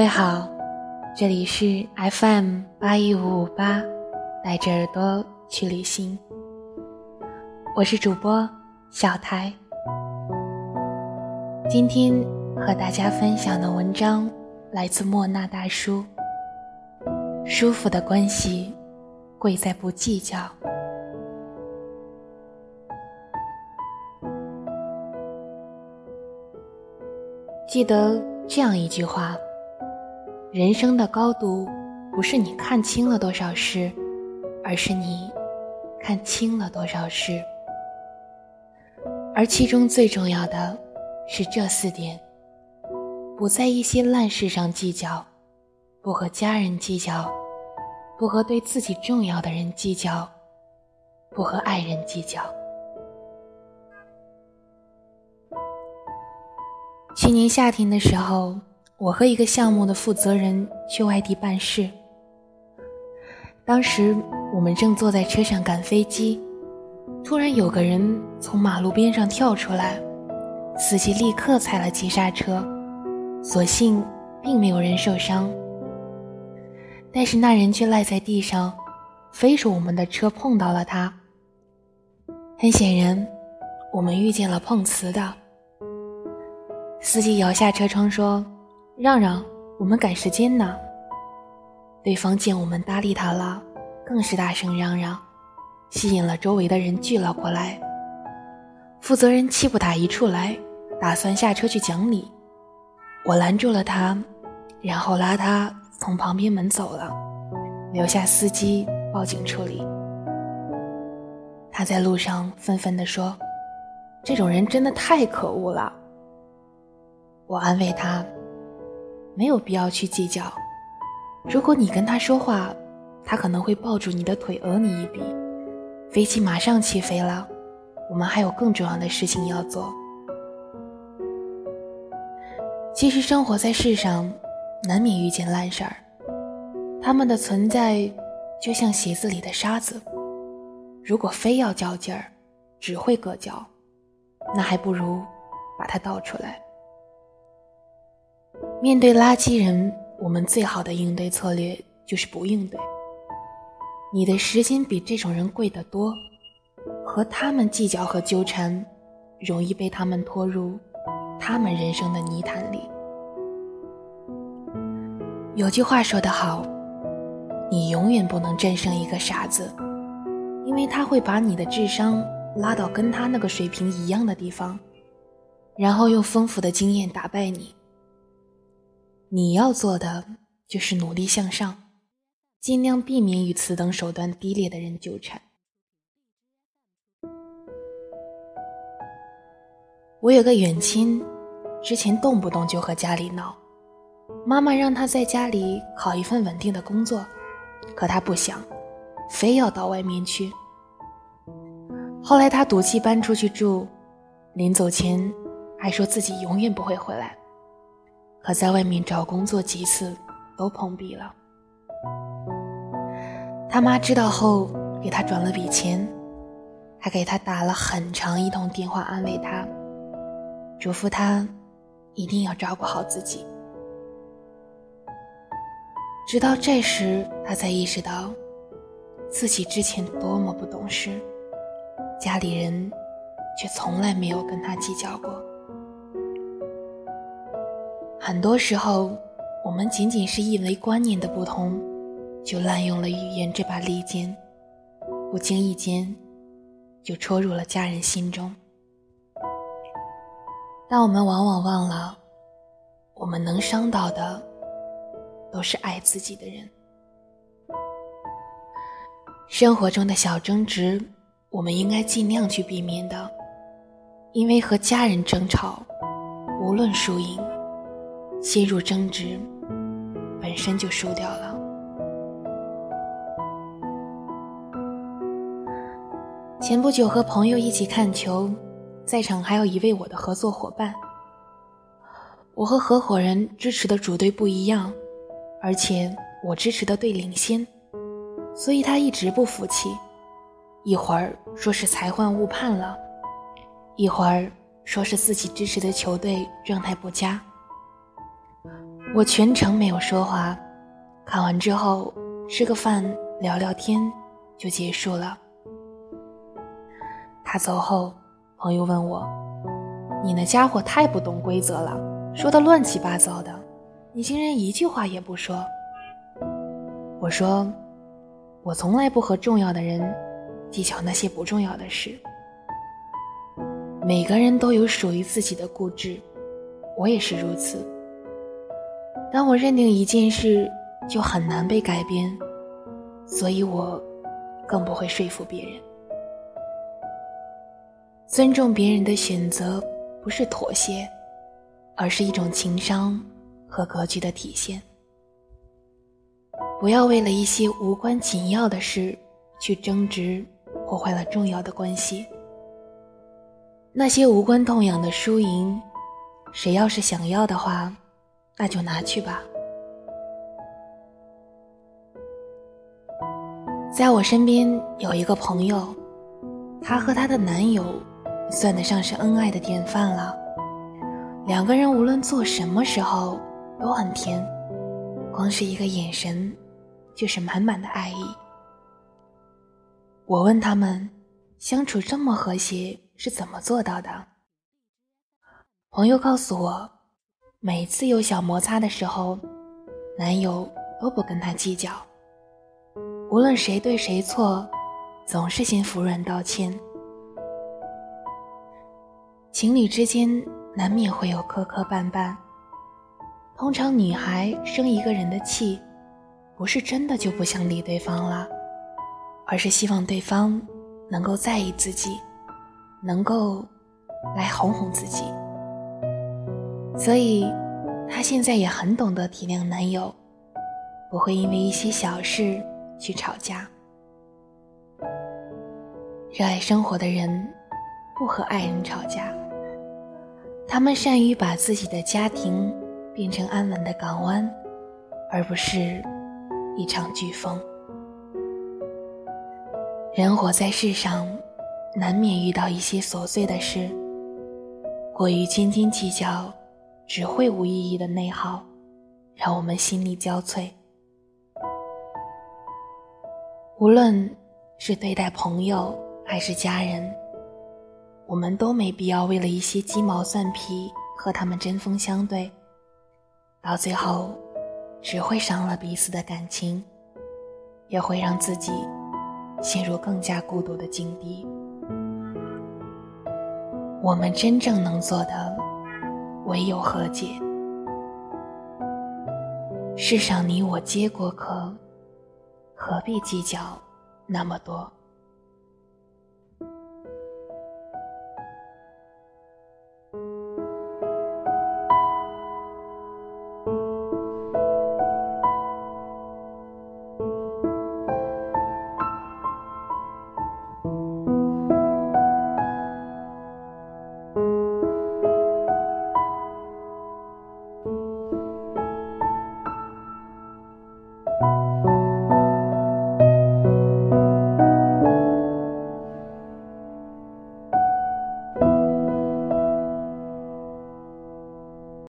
各位好，这里是 FM 八一五五八，带着耳朵去旅行。我是主播小台。今天和大家分享的文章来自莫那大叔。舒服的关系，贵在不计较。记得这样一句话。人生的高度，不是你看清了多少事，而是你看清了多少事。而其中最重要的，是这四点：不在一些烂事上计较，不和家人计较，不和对自己重要的人计较，不和爱人计较。去年夏天的时候。我和一个项目的负责人去外地办事，当时我们正坐在车上赶飞机，突然有个人从马路边上跳出来，司机立刻踩了急刹车，所幸并没有人受伤，但是那人却赖在地上，非说我们的车碰到了他。很显然，我们遇见了碰瓷的。司机摇下车窗说。让让，我们赶时间呢。对方见我们搭理他了，更是大声嚷嚷，吸引了周围的人聚了过来。负责人气不打一处来，打算下车去讲理。我拦住了他，然后拉他从旁边门走了，留下司机报警处理。他在路上愤愤地说：“这种人真的太可恶了。”我安慰他。没有必要去计较。如果你跟他说话，他可能会抱住你的腿讹你一笔。飞机马上起飞了，我们还有更重要的事情要做。其实生活在世上，难免遇见烂事儿，他们的存在就像鞋子里的沙子，如果非要较劲儿，只会硌脚，那还不如把它倒出来。面对垃圾人，我们最好的应对策略就是不应对。你的时间比这种人贵得多，和他们计较和纠缠，容易被他们拖入他们人生的泥潭里。有句话说得好，你永远不能战胜一个傻子，因为他会把你的智商拉到跟他那个水平一样的地方，然后用丰富的经验打败你。你要做的就是努力向上，尽量避免与此等手段低劣的人纠缠。我有个远亲，之前动不动就和家里闹，妈妈让他在家里考一份稳定的工作，可他不想，非要到外面去。后来他赌气搬出去住，临走前还说自己永远不会回来。可在外面找工作几次都碰壁了。他妈知道后给他转了笔钱，还给他打了很长一通电话安慰他，嘱咐他一定要照顾好自己。直到这时，他才意识到自己之前多么不懂事，家里人却从来没有跟他计较过。很多时候，我们仅仅是因为观念的不同，就滥用了语言这把利剑，不经意间就戳入了家人心中。但我们往往忘了，我们能伤到的，都是爱自己的人。生活中的小争执，我们应该尽量去避免的，因为和家人争吵，无论输赢。陷入争执，本身就输掉了。前不久和朋友一起看球，在场还有一位我的合作伙伴。我和合伙人支持的主队不一样，而且我支持的队领先，所以他一直不服气，一会儿说是裁判误判了，一会儿说是自己支持的球队状态不佳。我全程没有说话，看完之后吃个饭聊聊天就结束了。他走后，朋友问我：“你那家伙太不懂规则了，说的乱七八糟的，你竟然一句话也不说。”我说：“我从来不和重要的人计较那些不重要的事。每个人都有属于自己的固执，我也是如此。当我认定一件事就很难被改变，所以我更不会说服别人。尊重别人的选择不是妥协，而是一种情商和格局的体现。”不要为了一些无关紧要的事去争执，破坏了重要的关系。那些无关痛痒的输赢，谁要是想要的话，那就拿去吧。在我身边有一个朋友，她和她的男友算得上是恩爱的典范了。两个人无论做什么时候都很甜，光是一个眼神。就是满满的爱意。我问他们，相处这么和谐是怎么做到的？朋友告诉我，每次有小摩擦的时候，男友都不跟她计较，无论谁对谁错，总是先服软道歉。情侣之间难免会有磕磕绊绊，通常女孩生一个人的气。不是真的就不想理对方了，而是希望对方能够在意自己，能够来哄哄自己。所以，她现在也很懂得体谅男友，不会因为一些小事去吵架。热爱生活的人不和爱人吵架，他们善于把自己的家庭变成安稳的港湾，而不是。一场飓风。人活在世上，难免遇到一些琐碎的事。过于斤斤计较，只会无意义的内耗，让我们心力交瘁。无论是对待朋友还是家人，我们都没必要为了一些鸡毛蒜皮和他们针锋相对，到最后。只会伤了彼此的感情，也会让自己陷入更加孤独的境地。我们真正能做的，唯有和解。世上你我皆过客，何必计较那么多？